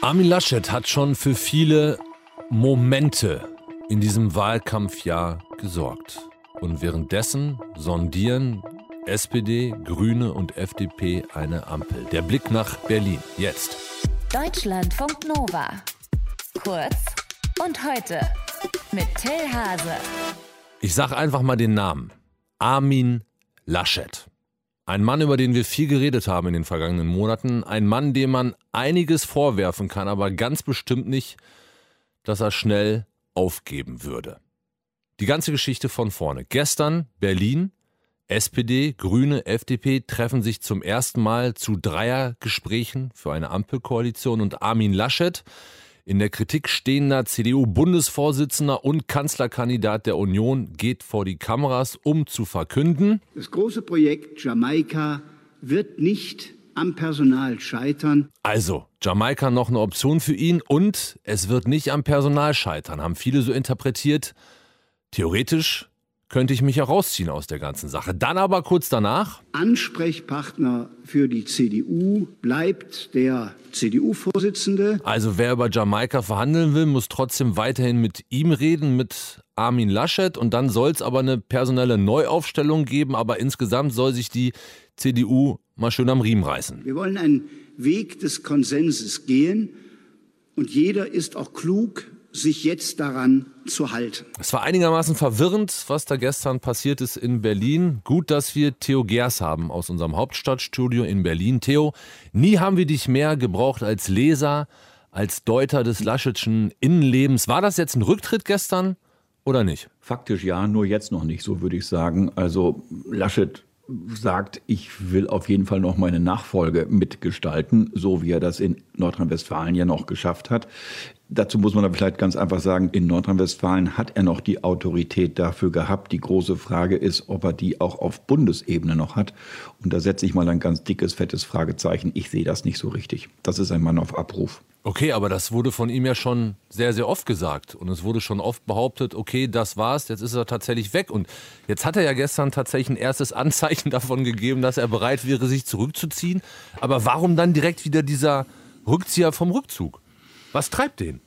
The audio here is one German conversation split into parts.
Armin Laschet hat schon für viele Momente in diesem Wahlkampfjahr gesorgt. Und währenddessen sondieren SPD, Grüne und FDP eine Ampel. Der Blick nach Berlin jetzt. Deutschlandfunk Nova. Kurz und heute mit Till Hase. Ich sag einfach mal den Namen. Armin Laschet. Ein Mann, über den wir viel geredet haben in den vergangenen Monaten. Ein Mann, dem man einiges vorwerfen kann, aber ganz bestimmt nicht, dass er schnell aufgeben würde. Die ganze Geschichte von vorne. Gestern Berlin, SPD, Grüne, FDP treffen sich zum ersten Mal zu Dreiergesprächen für eine Ampelkoalition und Armin Laschet, in der Kritik stehender CDU-Bundesvorsitzender und Kanzlerkandidat der Union geht vor die Kameras, um zu verkünden, das große Projekt Jamaika wird nicht am Personal scheitern. Also, Jamaika noch eine Option für ihn und es wird nicht am Personal scheitern, haben viele so interpretiert. Theoretisch könnte ich mich herausziehen aus der ganzen Sache. Dann aber kurz danach. Ansprechpartner für die CDU bleibt der CDU-Vorsitzende. Also wer über Jamaika verhandeln will, muss trotzdem weiterhin mit ihm reden, mit Armin Laschet. Und dann soll es aber eine personelle Neuaufstellung geben. Aber insgesamt soll sich die CDU mal schön am Riemen reißen. Wir wollen einen Weg des Konsenses gehen. Und jeder ist auch klug, sich jetzt daran zu halten. Es war einigermaßen verwirrend, was da gestern passiert ist in Berlin. Gut, dass wir Theo Gers haben aus unserem Hauptstadtstudio in Berlin. Theo, nie haben wir dich mehr gebraucht als Leser, als Deuter des Laschetschen Innenlebens. War das jetzt ein Rücktritt gestern oder nicht? Faktisch ja, nur jetzt noch nicht, so würde ich sagen. Also Laschet sagt, ich will auf jeden Fall noch meine Nachfolge mitgestalten, so wie er das in Nordrhein-Westfalen ja noch geschafft hat. Dazu muss man aber vielleicht ganz einfach sagen, in Nordrhein-Westfalen hat er noch die Autorität dafür gehabt. Die große Frage ist, ob er die auch auf Bundesebene noch hat. Und da setze ich mal ein ganz dickes, fettes Fragezeichen. Ich sehe das nicht so richtig. Das ist ein Mann auf Abruf. Okay, aber das wurde von ihm ja schon sehr, sehr oft gesagt. Und es wurde schon oft behauptet, okay, das war's, jetzt ist er tatsächlich weg. Und jetzt hat er ja gestern tatsächlich ein erstes Anzeichen davon gegeben, dass er bereit wäre, sich zurückzuziehen. Aber warum dann direkt wieder dieser Rückzieher vom Rückzug? Was treibt den?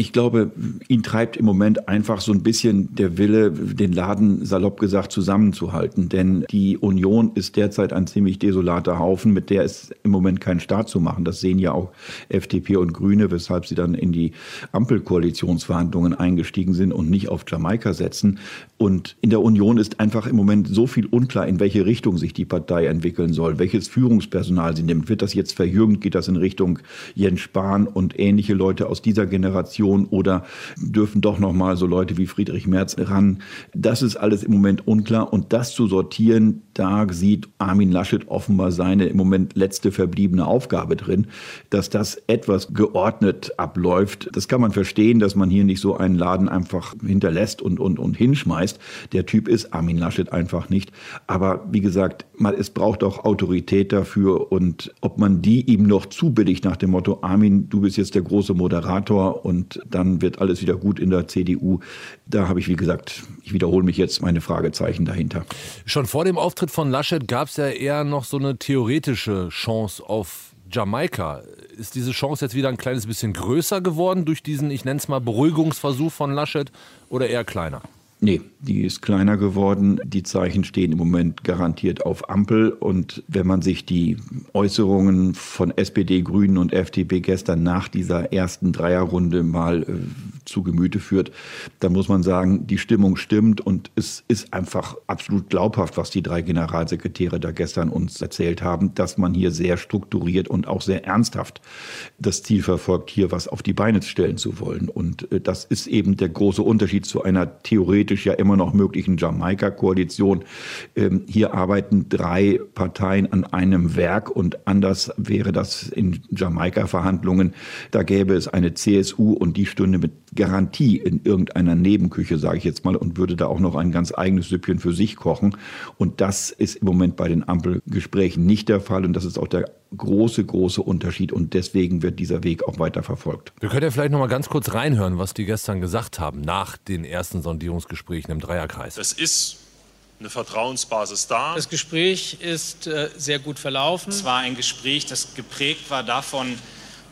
Ich glaube, ihn treibt im Moment einfach so ein bisschen der Wille, den Laden salopp gesagt zusammenzuhalten. Denn die Union ist derzeit ein ziemlich desolater Haufen, mit der ist im Moment kein Staat zu machen. Das sehen ja auch FDP und Grüne, weshalb sie dann in die Ampelkoalitionsverhandlungen eingestiegen sind und nicht auf Jamaika setzen. Und in der Union ist einfach im Moment so viel unklar, in welche Richtung sich die Partei entwickeln soll, welches Führungspersonal sie nimmt. Wird das jetzt verjüngt? Geht das in Richtung Jens Spahn und ähnliche Leute aus dieser Generation? Koalition oder dürfen doch noch mal so Leute wie Friedrich Merz ran. Das ist alles im Moment unklar und das zu sortieren, da sieht Armin Laschet offenbar seine im Moment letzte verbliebene Aufgabe drin, dass das etwas geordnet abläuft. Das kann man verstehen, dass man hier nicht so einen Laden einfach hinterlässt und, und, und hinschmeißt. Der Typ ist Armin Laschet einfach nicht. Aber wie gesagt, es braucht auch Autorität dafür und ob man die ihm noch zubilligt nach dem Motto, Armin, du bist jetzt der große Moderator und dann wird alles wieder gut in der CDU. Da habe ich, wie gesagt, ich wiederhole mich jetzt, meine Fragezeichen dahinter. Schon vor dem Auftritt von Laschet gab es ja eher noch so eine theoretische Chance auf Jamaika. Ist diese Chance jetzt wieder ein kleines bisschen größer geworden durch diesen, ich nenne es mal, Beruhigungsversuch von Laschet oder eher kleiner? Nee, die ist kleiner geworden. Die Zeichen stehen im Moment garantiert auf Ampel. Und wenn man sich die Äußerungen von SPD, Grünen und FDP gestern nach dieser ersten Dreierrunde mal äh, zu Gemüte führt, dann muss man sagen, die Stimmung stimmt und es ist einfach absolut glaubhaft, was die drei Generalsekretäre da gestern uns erzählt haben, dass man hier sehr strukturiert und auch sehr ernsthaft das Ziel verfolgt, hier was auf die Beine stellen zu wollen. Und äh, das ist eben der große Unterschied zu einer theoretisch ja immer noch möglichen Jamaika-Koalition. Ähm, hier arbeiten drei Parteien an einem Werk und anders wäre das in Jamaika-Verhandlungen. Da gäbe es eine CSU und die stünde mit Garantie in irgendeiner Nebenküche, sage ich jetzt mal, und würde da auch noch ein ganz eigenes Süppchen für sich kochen. Und das ist im Moment bei den Ampelgesprächen nicht der Fall. Und das ist auch der große, große Unterschied. Und deswegen wird dieser Weg auch weiter verfolgt. Wir können ja vielleicht noch mal ganz kurz reinhören, was die gestern gesagt haben nach den ersten Sondierungsgesprächen im Dreierkreis. Es ist eine Vertrauensbasis da. Das Gespräch ist äh, sehr gut verlaufen. Es war ein Gespräch, das geprägt war davon,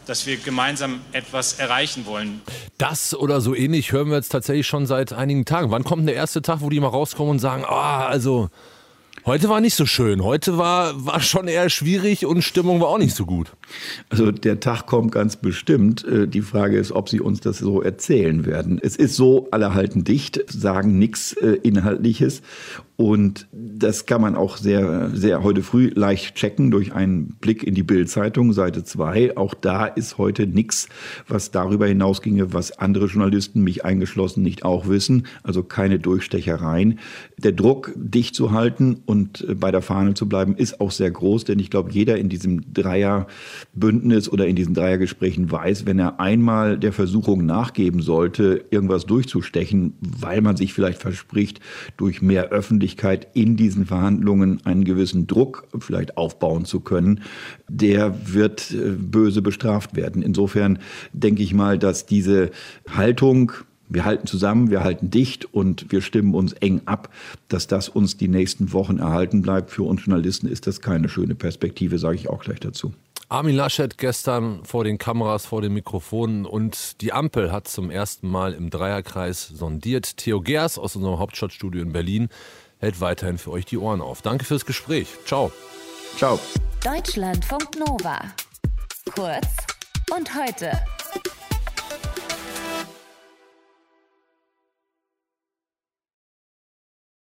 dass wir gemeinsam etwas erreichen wollen. Das oder so ähnlich hören wir jetzt tatsächlich schon seit einigen Tagen. Wann kommt der erste Tag, wo die mal rauskommen und sagen, ah, also Heute war nicht so schön. Heute war, war schon eher schwierig und Stimmung war auch nicht so gut. Also der Tag kommt ganz bestimmt. Äh, die Frage ist, ob Sie uns das so erzählen werden. Es ist so, alle halten dicht, sagen nichts äh, Inhaltliches und das kann man auch sehr, sehr heute früh leicht checken durch einen Blick in die Bildzeitung, Seite 2. Auch da ist heute nichts, was darüber hinausginge, was andere Journalisten, mich eingeschlossen, nicht auch wissen. Also keine Durchstechereien. Der Druck, dicht zu halten und bei der Fahne zu bleiben, ist auch sehr groß, denn ich glaube, jeder in diesem Dreierbündnis oder in diesen Dreiergesprächen weiß, wenn er einmal der Versuchung nachgeben sollte, irgendwas durchzustechen, weil man sich vielleicht verspricht, durch mehr Öffentlichkeit Möglichkeit, in diesen Verhandlungen einen gewissen Druck vielleicht aufbauen zu können, der wird äh, böse bestraft werden. Insofern denke ich mal, dass diese Haltung, wir halten zusammen, wir halten dicht und wir stimmen uns eng ab, dass das uns die nächsten Wochen erhalten bleibt. Für uns Journalisten ist das keine schöne Perspektive, sage ich auch gleich dazu. Armin Laschet gestern vor den Kameras, vor den Mikrofonen und die Ampel hat zum ersten Mal im Dreierkreis sondiert. Theo Gers aus unserem Hauptstadtstudio in Berlin hält weiterhin für euch die Ohren auf. Danke fürs Gespräch. Ciao. Ciao. Deutschlandfunk Nova. Kurz und heute.